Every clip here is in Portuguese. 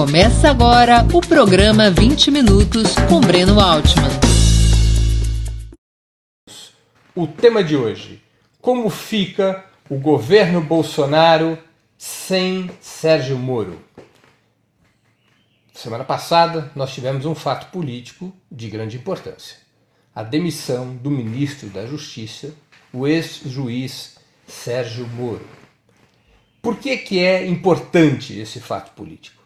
Começa agora o programa 20 Minutos com Breno Altman. O tema de hoje: Como fica o governo Bolsonaro sem Sérgio Moro? Semana passada nós tivemos um fato político de grande importância: a demissão do ministro da Justiça, o ex-juiz Sérgio Moro. Por que, que é importante esse fato político?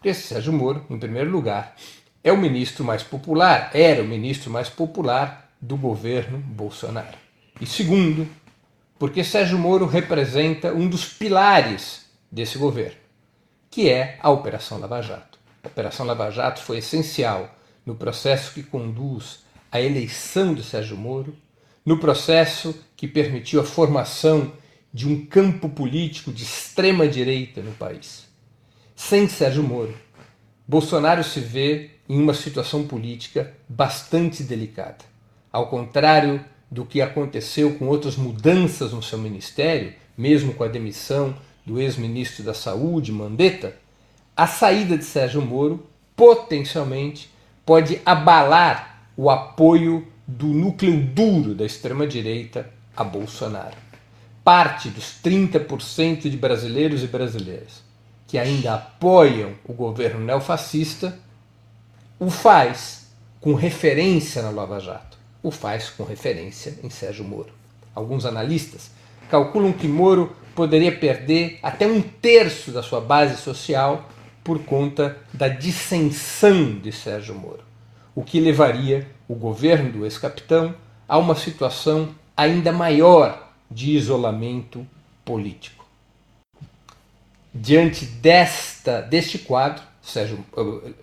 Porque Sérgio Moro, em primeiro lugar, é o ministro mais popular, era o ministro mais popular do governo Bolsonaro. E segundo, porque Sérgio Moro representa um dos pilares desse governo, que é a Operação Lava Jato. A Operação Lava Jato foi essencial no processo que conduz à eleição de Sérgio Moro, no processo que permitiu a formação de um campo político de extrema direita no país sem Sérgio Moro, Bolsonaro se vê em uma situação política bastante delicada. Ao contrário do que aconteceu com outras mudanças no seu ministério, mesmo com a demissão do ex-ministro da Saúde, Mandetta, a saída de Sérgio Moro potencialmente pode abalar o apoio do núcleo duro da extrema-direita a Bolsonaro. Parte dos 30% de brasileiros e brasileiras que ainda apoiam o governo neofascista, o faz com referência na Lava Jato, o faz com referência em Sérgio Moro. Alguns analistas calculam que Moro poderia perder até um terço da sua base social por conta da dissensão de Sérgio Moro, o que levaria o governo do ex-capitão a uma situação ainda maior de isolamento político. Diante desta, deste quadro, Sérgio,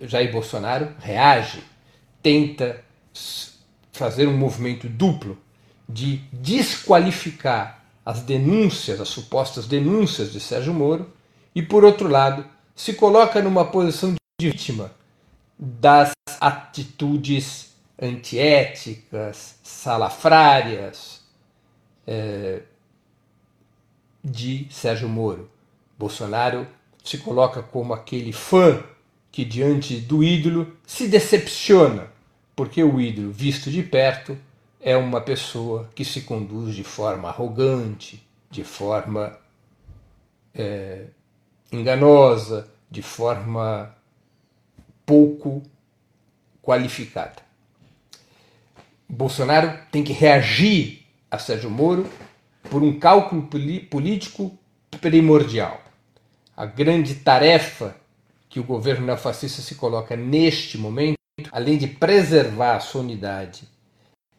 Jair Bolsonaro reage, tenta fazer um movimento duplo de desqualificar as denúncias, as supostas denúncias de Sérgio Moro, e por outro lado, se coloca numa posição de vítima das atitudes antiéticas, salafrárias é, de Sérgio Moro. Bolsonaro se coloca como aquele fã que, diante do ídolo, se decepciona, porque o ídolo, visto de perto, é uma pessoa que se conduz de forma arrogante, de forma é, enganosa, de forma pouco qualificada. Bolsonaro tem que reagir a Sérgio Moro por um cálculo político primordial a grande tarefa que o governo neofascista se coloca neste momento, além de preservar a sua unidade,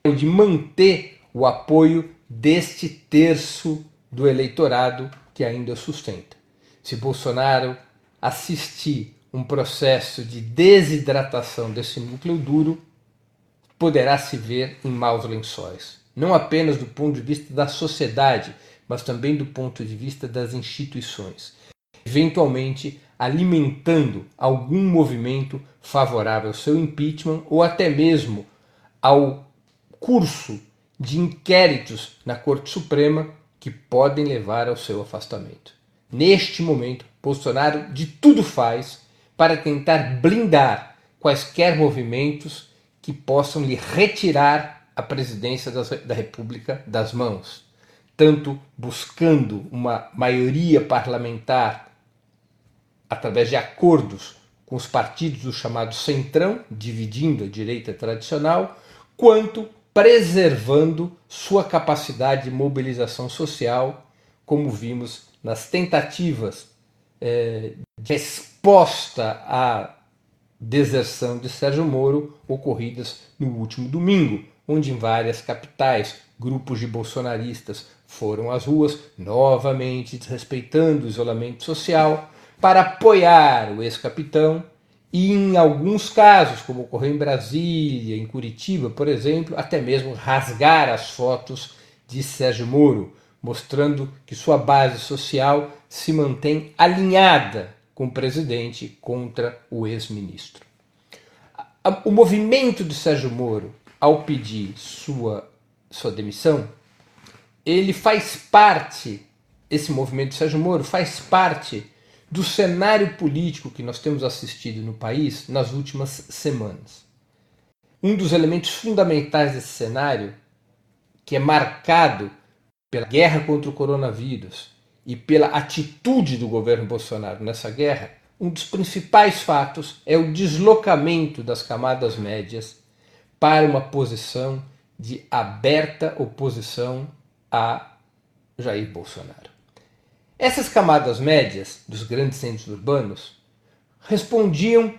é de manter o apoio deste terço do eleitorado que ainda sustenta. Se Bolsonaro assistir um processo de desidratação desse núcleo duro, poderá se ver em maus lençóis, não apenas do ponto de vista da sociedade, mas também do ponto de vista das instituições eventualmente alimentando algum movimento favorável ao seu impeachment ou até mesmo ao curso de inquéritos na Corte Suprema que podem levar ao seu afastamento. Neste momento, Bolsonaro de tudo faz para tentar blindar quaisquer movimentos que possam lhe retirar a presidência da República das mãos, tanto buscando uma maioria parlamentar através de acordos com os partidos do chamado Centrão, dividindo a direita tradicional, quanto preservando sua capacidade de mobilização social, como vimos nas tentativas eh, de resposta à deserção de Sérgio Moro ocorridas no último domingo, onde em várias capitais grupos de bolsonaristas foram às ruas, novamente desrespeitando o isolamento social, para apoiar o ex-capitão e, em alguns casos, como ocorreu em Brasília, em Curitiba, por exemplo, até mesmo rasgar as fotos de Sérgio Moro, mostrando que sua base social se mantém alinhada com o presidente contra o ex-ministro. O movimento de Sérgio Moro, ao pedir sua, sua demissão, ele faz parte, esse movimento de Sérgio Moro faz parte do cenário político que nós temos assistido no país nas últimas semanas. Um dos elementos fundamentais desse cenário, que é marcado pela guerra contra o coronavírus e pela atitude do governo Bolsonaro nessa guerra, um dos principais fatos é o deslocamento das camadas médias para uma posição de aberta oposição a Jair Bolsonaro. Essas camadas médias dos grandes centros urbanos respondiam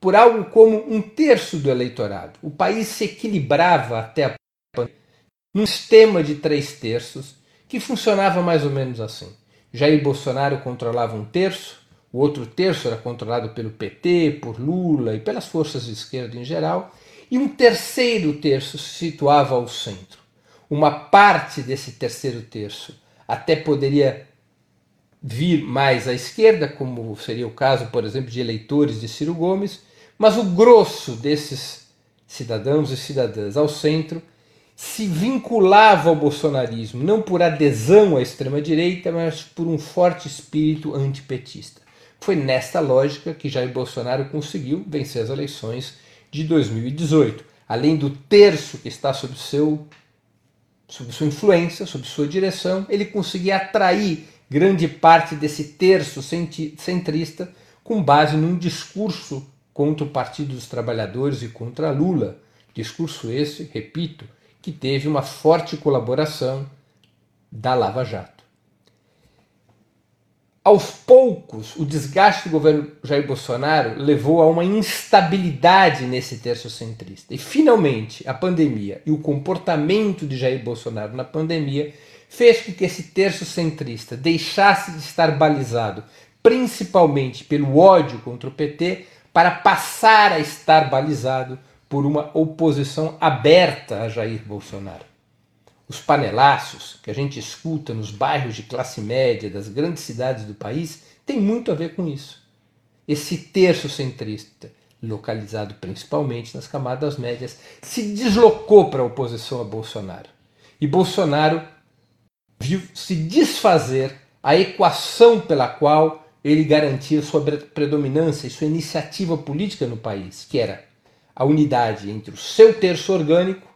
por algo como um terço do eleitorado. O país se equilibrava até a pandemia num sistema de três terços que funcionava mais ou menos assim. Jair Bolsonaro controlava um terço, o outro terço era controlado pelo PT, por Lula e pelas forças de esquerda em geral, e um terceiro terço se situava ao centro. Uma parte desse terceiro terço até poderia vir mais à esquerda, como seria o caso, por exemplo, de eleitores de Ciro Gomes, mas o grosso desses cidadãos e cidadãs ao centro se vinculava ao bolsonarismo, não por adesão à extrema-direita, mas por um forte espírito antipetista. Foi nesta lógica que Jair Bolsonaro conseguiu vencer as eleições de 2018. Além do terço que está sob, seu, sob sua influência, sob sua direção, ele conseguia atrair grande parte desse terço centrista com base num discurso contra o Partido dos Trabalhadores e contra Lula. Discurso esse, repito, que teve uma forte colaboração da Lava Jato. Aos poucos, o desgaste do governo Jair Bolsonaro levou a uma instabilidade nesse terço centrista. E, finalmente, a pandemia e o comportamento de Jair Bolsonaro na pandemia fez com que esse terço centrista deixasse de estar balizado principalmente pelo ódio contra o PT para passar a estar balizado por uma oposição aberta a Jair Bolsonaro. Os panelaços que a gente escuta nos bairros de classe média das grandes cidades do país tem muito a ver com isso. Esse terço centrista, localizado principalmente nas camadas médias, se deslocou para a oposição a Bolsonaro. E Bolsonaro viu se desfazer a equação pela qual ele garantia sua predominância e sua iniciativa política no país, que era a unidade entre o seu terço orgânico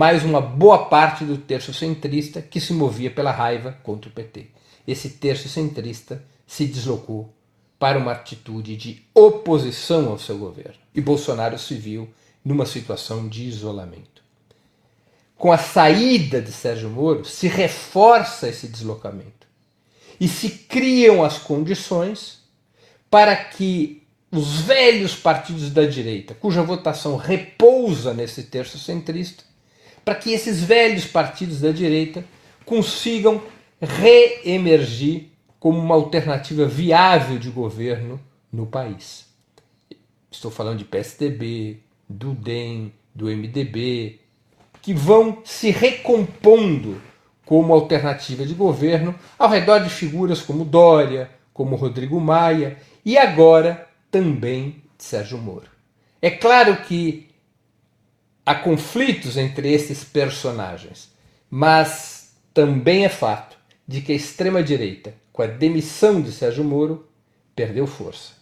mais uma boa parte do terço centrista que se movia pela raiva contra o PT. Esse terço centrista se deslocou para uma atitude de oposição ao seu governo. E Bolsonaro se viu numa situação de isolamento. Com a saída de Sérgio Moro, se reforça esse deslocamento. E se criam as condições para que os velhos partidos da direita, cuja votação repousa nesse terço centrista, para que esses velhos partidos da direita consigam reemergir como uma alternativa viável de governo no país. Estou falando de PSDB, do DEM, do MDB, que vão se recompondo como alternativa de governo ao redor de figuras como Dória, como Rodrigo Maia e agora também Sérgio Moro. É claro que há conflitos entre esses personagens, mas também é fato de que a extrema-direita, com a demissão de Sérgio Moro, perdeu força.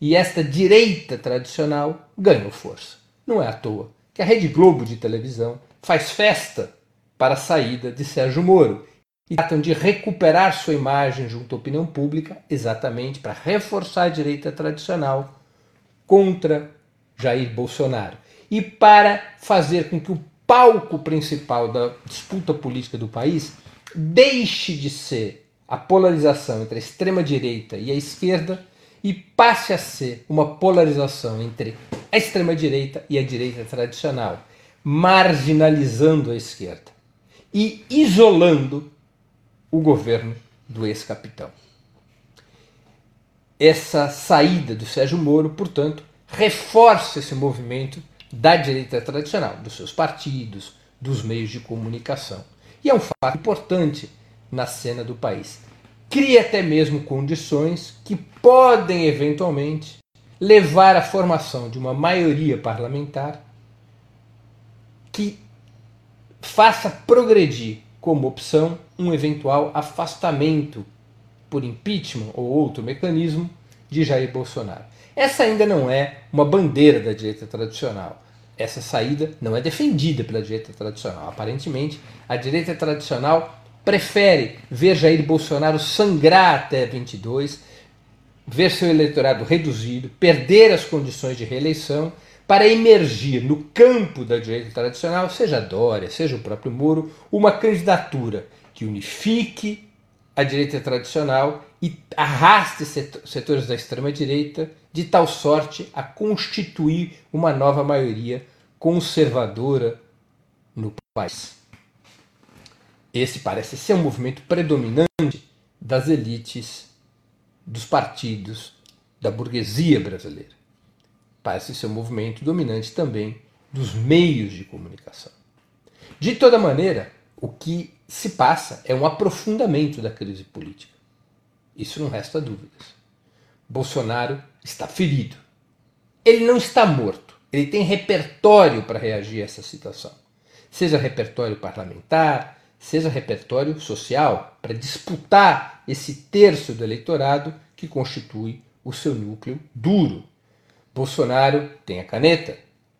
E esta direita tradicional ganhou força. Não é à toa que a Rede Globo de televisão faz festa para a saída de Sérgio Moro e tratam de recuperar sua imagem junto à opinião pública, exatamente para reforçar a direita tradicional contra Jair Bolsonaro e para fazer com que o palco principal da disputa política do país deixe de ser a polarização entre a extrema direita e a esquerda e passe a ser uma polarização entre a extrema direita e a direita tradicional marginalizando a esquerda e isolando o governo do ex-capitão. Essa saída do Sérgio Moro, portanto, reforça esse movimento da direita tradicional, dos seus partidos, dos meios de comunicação. E é um fato importante na cena do país. Cria até mesmo condições que podem eventualmente levar à formação de uma maioria parlamentar que faça progredir como opção um eventual afastamento por impeachment ou outro mecanismo de Jair Bolsonaro. Essa ainda não é uma bandeira da direita tradicional. Essa saída não é defendida pela direita tradicional. Aparentemente, a direita tradicional prefere ver Jair Bolsonaro sangrar até 22, ver seu eleitorado reduzido, perder as condições de reeleição para emergir no campo da direita tradicional, seja Dória, seja o próprio Moro, uma candidatura que unifique a direita tradicional e arraste setores da extrema-direita de tal sorte a constituir uma nova maioria conservadora no país. Esse parece ser um movimento predominante das elites, dos partidos, da burguesia brasileira parece ser um movimento dominante também dos meios de comunicação. De toda maneira, o que se passa é um aprofundamento da crise política. Isso não resta dúvidas. Bolsonaro está ferido. Ele não está morto. Ele tem repertório para reagir a essa situação. Seja repertório parlamentar, seja repertório social, para disputar esse terço do eleitorado que constitui o seu núcleo duro Bolsonaro tem a caneta.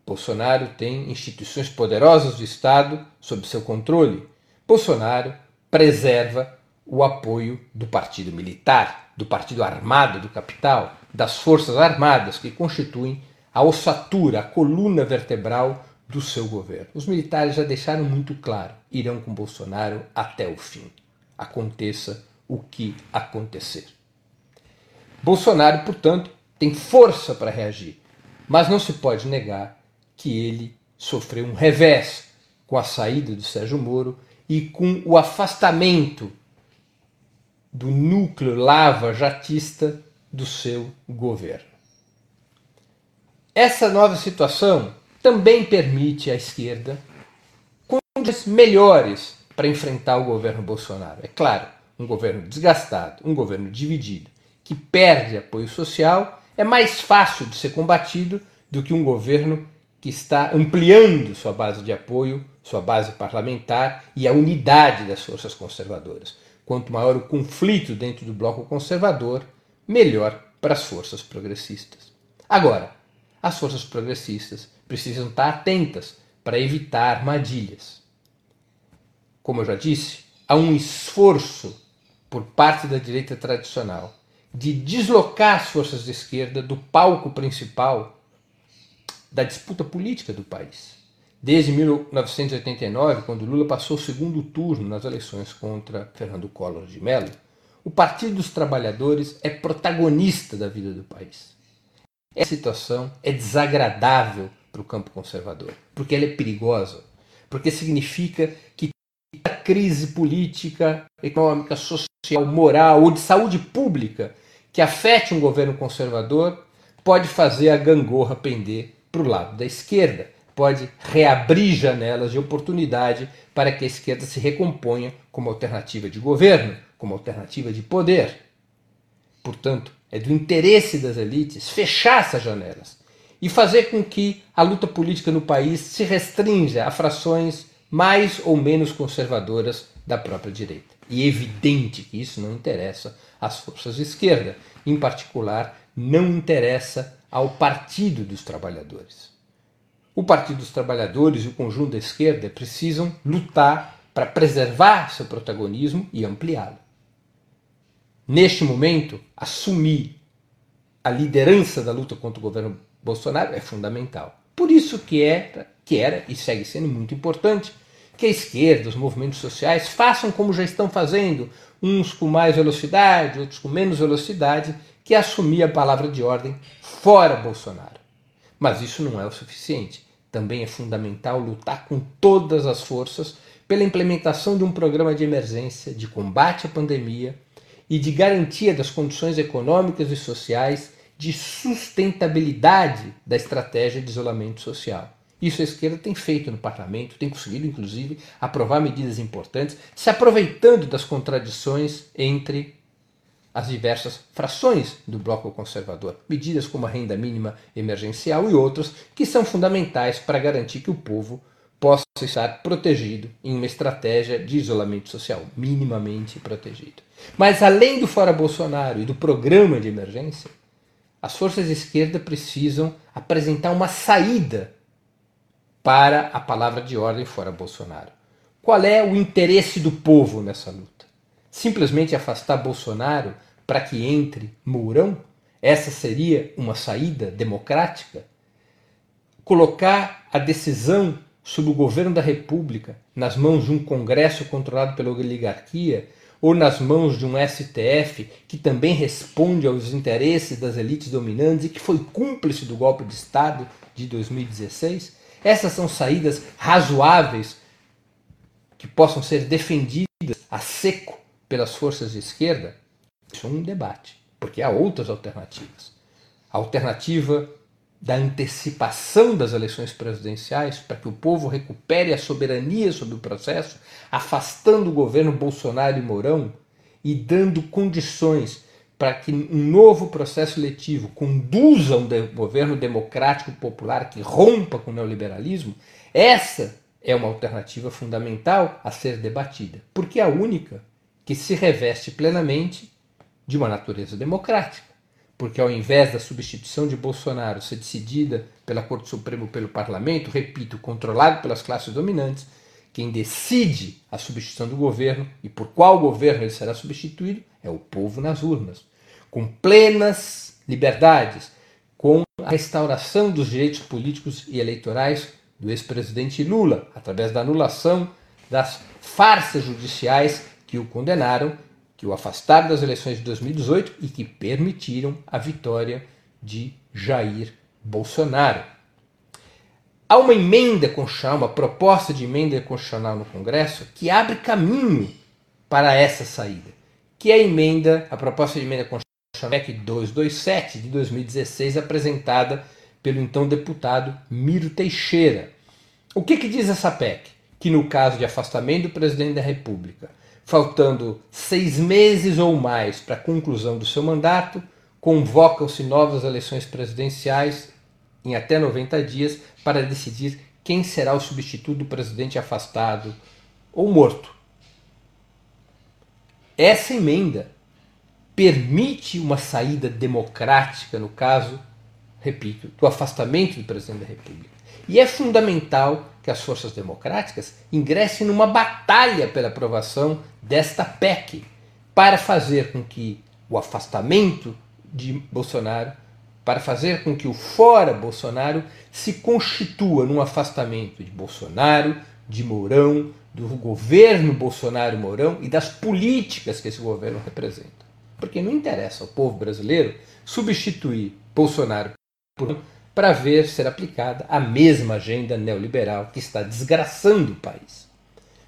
Bolsonaro tem instituições poderosas do Estado sob seu controle. Bolsonaro preserva o apoio do partido militar, do partido armado do capital, das forças armadas que constituem a ossatura, a coluna vertebral do seu governo. Os militares já deixaram muito claro: irão com Bolsonaro até o fim. Aconteça o que acontecer. Bolsonaro, portanto, tem força para reagir. Mas não se pode negar que ele sofreu um revés com a saída do Sérgio Moro e com o afastamento do núcleo lava-jatista do seu governo. Essa nova situação também permite à esquerda condições melhores para enfrentar o governo Bolsonaro. É claro, um governo desgastado, um governo dividido, que perde apoio social é mais fácil de ser combatido do que um governo que está ampliando sua base de apoio, sua base parlamentar e a unidade das forças conservadoras. Quanto maior o conflito dentro do bloco conservador, melhor para as forças progressistas. Agora, as forças progressistas precisam estar atentas para evitar armadilhas. Como eu já disse, há um esforço por parte da direita tradicional de deslocar as forças de esquerda do palco principal da disputa política do país. Desde 1989, quando Lula passou o segundo turno nas eleições contra Fernando Collor de Mello, o Partido dos Trabalhadores é protagonista da vida do país. Essa situação é desagradável para o campo conservador, porque ela é perigosa, porque significa que a crise política, econômica, social, moral ou de saúde pública que afete um governo conservador pode fazer a gangorra pender para o lado da esquerda, pode reabrir janelas de oportunidade para que a esquerda se recomponha como alternativa de governo, como alternativa de poder. Portanto, é do interesse das elites fechar essas janelas e fazer com que a luta política no país se restrinja a frações mais ou menos conservadoras da própria direita. E é evidente que isso não interessa às forças de esquerda, em particular, não interessa ao Partido dos Trabalhadores. O Partido dos Trabalhadores e o conjunto da esquerda precisam lutar para preservar seu protagonismo e ampliá-lo. Neste momento, assumir a liderança da luta contra o governo Bolsonaro é fundamental. Por isso que é, que era e segue sendo muito importante que a esquerda, os movimentos sociais façam como já estão fazendo, uns com mais velocidade, outros com menos velocidade, que é assumir a palavra de ordem fora Bolsonaro. Mas isso não é o suficiente. Também é fundamental lutar com todas as forças pela implementação de um programa de emergência de combate à pandemia e de garantia das condições econômicas e sociais de sustentabilidade da estratégia de isolamento social. Isso a esquerda tem feito no parlamento, tem conseguido, inclusive, aprovar medidas importantes, se aproveitando das contradições entre as diversas frações do bloco conservador. Medidas como a renda mínima emergencial e outras que são fundamentais para garantir que o povo possa estar protegido em uma estratégia de isolamento social, minimamente protegido. Mas além do fora Bolsonaro e do programa de emergência, as forças de esquerda precisam apresentar uma saída para a palavra de ordem fora Bolsonaro. Qual é o interesse do povo nessa luta? Simplesmente afastar Bolsonaro para que entre Mourão? Essa seria uma saída democrática? Colocar a decisão sobre o governo da República nas mãos de um Congresso controlado pela oligarquia ou nas mãos de um STF que também responde aos interesses das elites dominantes e que foi cúmplice do golpe de Estado de 2016? Essas são saídas razoáveis que possam ser defendidas a seco pelas forças de esquerda? Isso é um debate, porque há outras alternativas. A alternativa da antecipação das eleições presidenciais para que o povo recupere a soberania sobre o processo, afastando o governo Bolsonaro e Mourão e dando condições para que um novo processo eletivo conduza um governo democrático popular que rompa com o neoliberalismo, essa é uma alternativa fundamental a ser debatida, porque é a única que se reveste plenamente de uma natureza democrática porque ao invés da substituição de Bolsonaro ser decidida pela Corte Suprema ou pelo Parlamento, repito, controlado pelas classes dominantes, quem decide a substituição do governo e por qual governo ele será substituído é o povo nas urnas, com plenas liberdades, com a restauração dos direitos políticos e eleitorais do ex-presidente Lula, através da anulação das farsas judiciais que o condenaram que o afastaram das eleições de 2018 e que permitiram a vitória de Jair Bolsonaro. Há uma emenda constitucional, uma proposta de emenda constitucional no Congresso que abre caminho para essa saída, que é a emenda, a proposta de emenda constitucional PEC 227 de 2016, apresentada pelo então deputado Miro Teixeira. O que, que diz essa PEC? Que no caso de afastamento do presidente da República, faltando seis meses ou mais para a conclusão do seu mandato, convocam-se novas eleições presidenciais em até 90 dias para decidir quem será o substituto do presidente afastado ou morto. Essa emenda permite uma saída democrática, no caso, repito, do afastamento do presidente da República. E é fundamental que as forças democráticas ingressem numa batalha pela aprovação desta PEC para fazer com que o afastamento de Bolsonaro, para fazer com que o fora Bolsonaro se constitua num afastamento de Bolsonaro, de Mourão, do governo Bolsonaro-Mourão e das políticas que esse governo representa. Porque não interessa ao povo brasileiro substituir Bolsonaro por para ver ser aplicada a mesma agenda neoliberal que está desgraçando o país.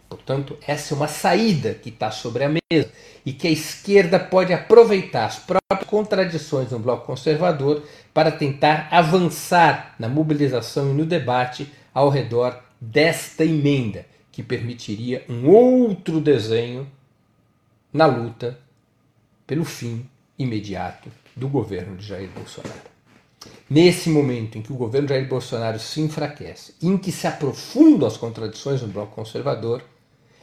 Portanto, essa é uma saída que está sobre a mesa e que a esquerda pode aproveitar as próprias contradições no bloco conservador para tentar avançar na mobilização e no debate ao redor desta emenda, que permitiria um outro desenho na luta pelo fim imediato do governo de Jair Bolsonaro. Nesse momento em que o governo Jair Bolsonaro se enfraquece, em que se aprofundam as contradições no bloco conservador,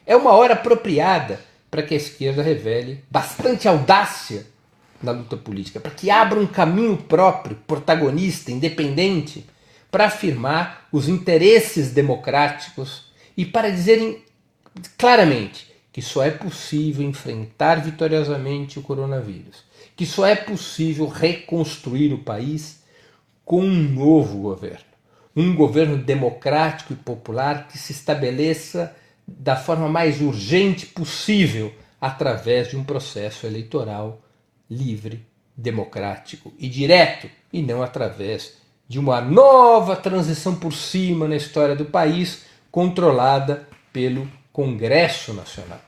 é uma hora apropriada para que a esquerda revele bastante audácia na luta política, para que abra um caminho próprio, protagonista, independente, para afirmar os interesses democráticos e para dizerem claramente que só é possível enfrentar vitoriosamente o coronavírus, que só é possível reconstruir o país com um novo governo. Um governo democrático e popular que se estabeleça da forma mais urgente possível através de um processo eleitoral livre, democrático e direto, e não através de uma nova transição por cima na história do país, controlada pelo Congresso Nacional.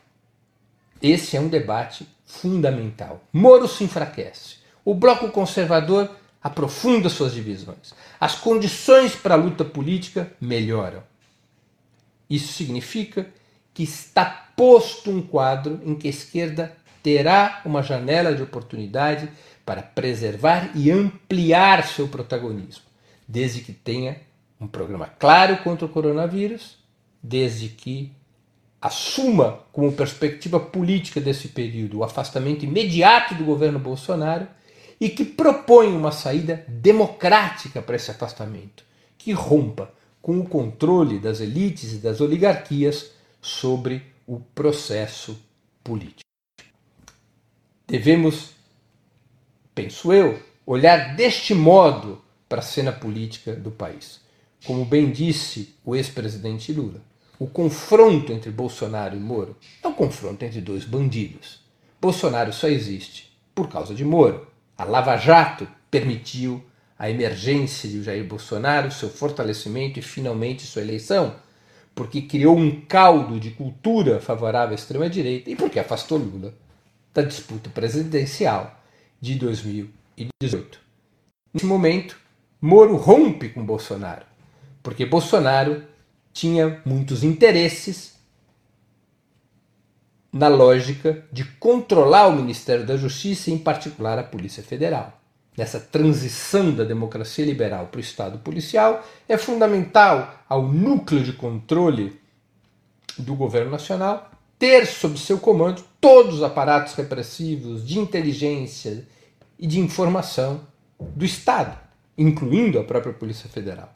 Esse é um debate fundamental. Moro se enfraquece. O bloco conservador aprofunda suas divisões. As condições para a luta política melhoram. Isso significa que está posto um quadro em que a esquerda terá uma janela de oportunidade para preservar e ampliar seu protagonismo, desde que tenha um programa claro contra o coronavírus desde que assuma como perspectiva política desse período o afastamento imediato do governo Bolsonaro e que propõe uma saída democrática para esse afastamento, que rompa com o controle das elites e das oligarquias sobre o processo político. Devemos, penso eu, olhar deste modo para a cena política do país. Como bem disse o ex-presidente Lula, o confronto entre Bolsonaro e Moro é um confronto entre dois bandidos. Bolsonaro só existe por causa de Moro. A Lava Jato permitiu a emergência de Jair Bolsonaro, seu fortalecimento e finalmente sua eleição, porque criou um caldo de cultura favorável à extrema-direita e porque afastou Lula da disputa presidencial de 2018. Nesse momento, Moro rompe com Bolsonaro, porque Bolsonaro tinha muitos interesses na lógica de controlar o Ministério da Justiça em particular, a Polícia Federal. Nessa transição da democracia liberal para o Estado policial, é fundamental ao núcleo de controle do governo nacional ter sob seu comando todos os aparatos repressivos de inteligência e de informação do Estado, incluindo a própria Polícia Federal.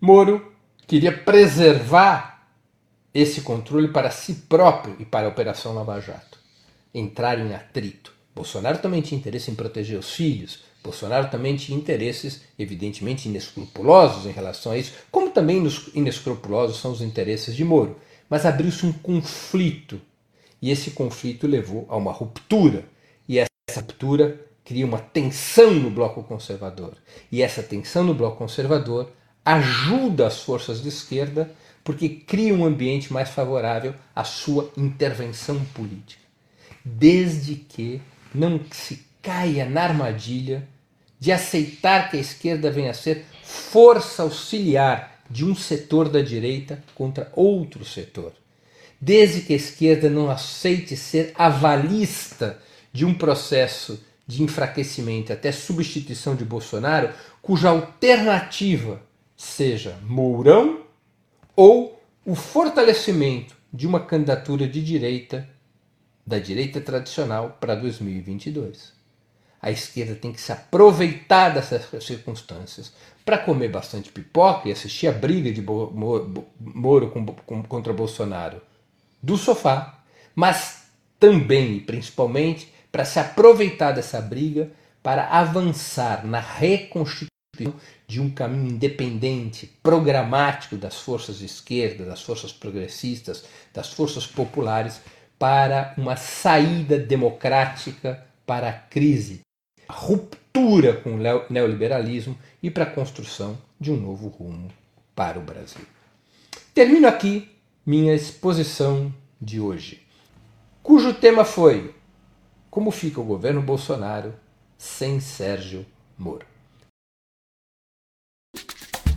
Moro queria preservar esse controle para si próprio e para a Operação Lava Jato. Entrar em atrito. Bolsonaro também tinha interesse em proteger os filhos. Bolsonaro também tinha interesses, evidentemente, inescrupulosos em relação a isso, como também inescrupulosos são os interesses de Moro. Mas abriu-se um conflito. E esse conflito levou a uma ruptura. E essa ruptura cria uma tensão no bloco conservador. E essa tensão no bloco conservador ajuda as forças de esquerda porque cria um ambiente mais favorável à sua intervenção política. Desde que não se caia na armadilha de aceitar que a esquerda venha a ser força auxiliar de um setor da direita contra outro setor. Desde que a esquerda não aceite ser avalista de um processo de enfraquecimento até substituição de Bolsonaro, cuja alternativa seja Mourão ou o fortalecimento de uma candidatura de direita, da direita tradicional, para 2022. A esquerda tem que se aproveitar dessas circunstâncias para comer bastante pipoca e assistir a briga de Moro contra Bolsonaro do sofá, mas também e principalmente para se aproveitar dessa briga para avançar na reconstituição de um caminho independente, programático das forças de esquerda, das forças progressistas, das forças populares para uma saída democrática para a crise, a ruptura com o neoliberalismo e para a construção de um novo rumo para o Brasil. Termino aqui minha exposição de hoje, cujo tema foi Como fica o governo Bolsonaro sem Sérgio Moro?